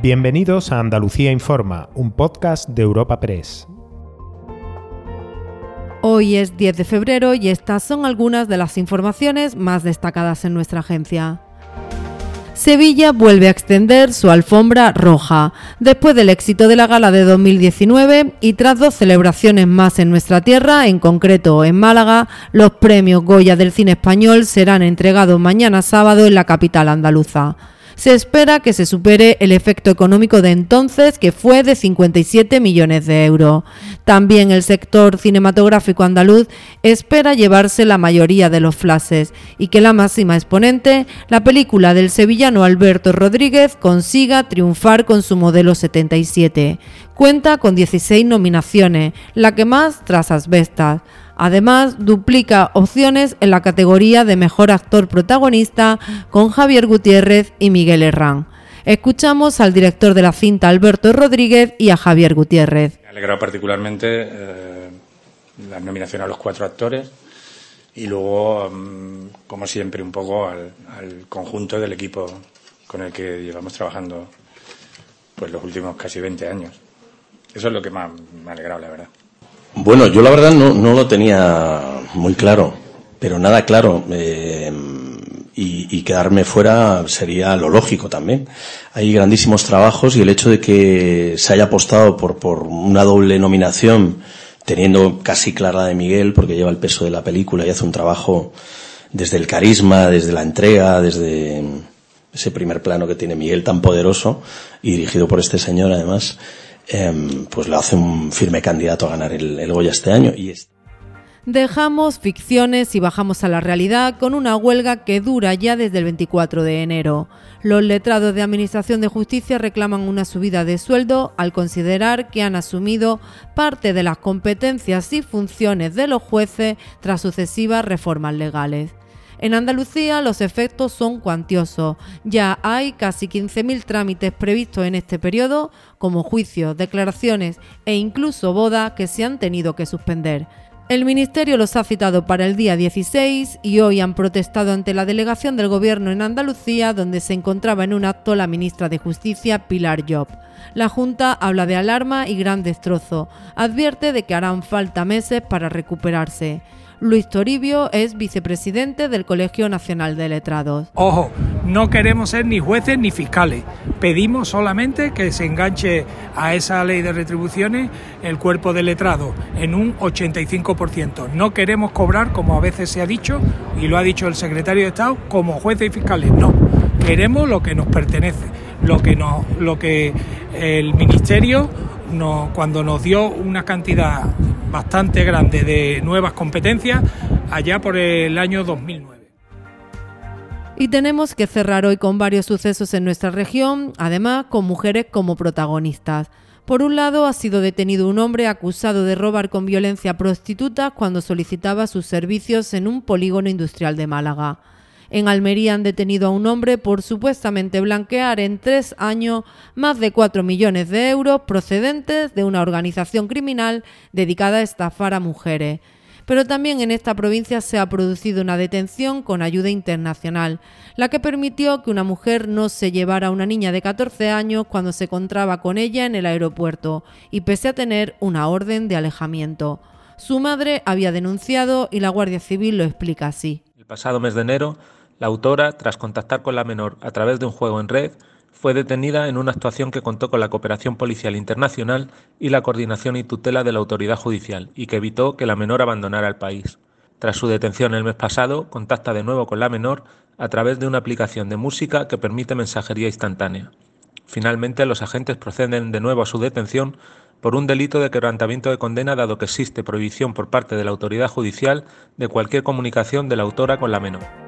Bienvenidos a Andalucía Informa, un podcast de Europa Press. Hoy es 10 de febrero y estas son algunas de las informaciones más destacadas en nuestra agencia. Sevilla vuelve a extender su alfombra roja. Después del éxito de la gala de 2019 y tras dos celebraciones más en nuestra tierra, en concreto en Málaga, los premios Goya del cine español serán entregados mañana sábado en la capital andaluza se espera que se supere el efecto económico de entonces, que fue de 57 millones de euros. También el sector cinematográfico andaluz espera llevarse la mayoría de los flashes y que la máxima exponente, la película del sevillano Alberto Rodríguez, consiga triunfar con su modelo 77. Cuenta con 16 nominaciones, la que más tras Asbestas. Además, duplica opciones en la categoría de mejor actor protagonista con Javier Gutiérrez y Miguel Herrán. Escuchamos al director de la cinta Alberto Rodríguez y a Javier Gutiérrez. Me ha alegrado particularmente eh, la nominación a los cuatro actores y luego, mm, como siempre, un poco al, conjunto del equipo con el que llevamos trabajando pues los últimos casi 20 años. Eso es lo que más me ha alegrado, la verdad. Bueno, yo la verdad no, no lo tenía muy claro, pero nada claro. Eh, y, quedarme fuera sería lo lógico también. Hay grandísimos trabajos y el hecho de que se haya apostado por, por una doble nominación, teniendo casi clara de Miguel, porque lleva el peso de la película y hace un trabajo desde el carisma, desde la entrega, desde ese primer plano que tiene Miguel tan poderoso y dirigido por este señor además, Em, pues lo hace un firme candidato a ganar el, Goya este año. Dejamos ficciones y bajamos a la realidad con una huelga que dura ya desde el 24 de enero. Los letrados de Administración de Justicia reclaman una subida de sueldo al considerar que han asumido parte de las competencias y funciones de los jueces tras sucesivas reformas legales. En Andalucía los efectos son cuantiosos. Ya hay casi 15.000 trámites previstos en este periodo, como juicios, declaraciones e incluso bodas que se han tenido que suspender. El Ministerio los ha citado para el día 16 y hoy han protestado ante la delegación del Gobierno en Andalucía, donde se encontraba en un acto la ministra de Justicia, Pilar Job. La Junta habla de alarma y gran destrozo. Advierte de que harán falta meses para recuperarse. Luis Toribio es vicepresidente del Colegio Nacional de Letrados. Ojo, no queremos ser ni jueces ni fiscales. Pedimos solamente que se enganche a esa ley de retribuciones el cuerpo de letrado en un 85%. No queremos cobrar, como a veces se ha dicho, y lo ha dicho el secretario de Estado, como jueces y fiscales. No, queremos lo que nos pertenece, lo que, nos, lo que el Ministerio cuando nos dio una cantidad bastante grande de nuevas competencias allá por el año 2009. Y tenemos que cerrar hoy con varios sucesos en nuestra región, además con mujeres como protagonistas. Por un lado, ha sido detenido un hombre acusado de robar con violencia a prostitutas cuando solicitaba sus servicios en un polígono industrial de Málaga. En Almería han detenido a un hombre por supuestamente blanquear en tres años más de cuatro millones de euros procedentes de una organización criminal dedicada a estafar a mujeres. Pero también en esta provincia se ha producido una detención con ayuda internacional, la que permitió que una mujer no se llevara a una niña de 14 años cuando se encontraba con ella en el aeropuerto, y pese a tener una orden de alejamiento. Su madre había denunciado y la Guardia Civil lo explica así. El pasado mes de enero la autora, tras contactar con la menor a través de un juego en red, fue detenida en una actuación que contó con la cooperación policial internacional y la coordinación y tutela de la autoridad judicial y que evitó que la menor abandonara el país. Tras su detención el mes pasado, contacta de nuevo con la menor a través de una aplicación de música que permite mensajería instantánea. Finalmente, los agentes proceden de nuevo a su detención por un delito de quebrantamiento de condena dado que existe prohibición por parte de la autoridad judicial de cualquier comunicación de la autora con la menor.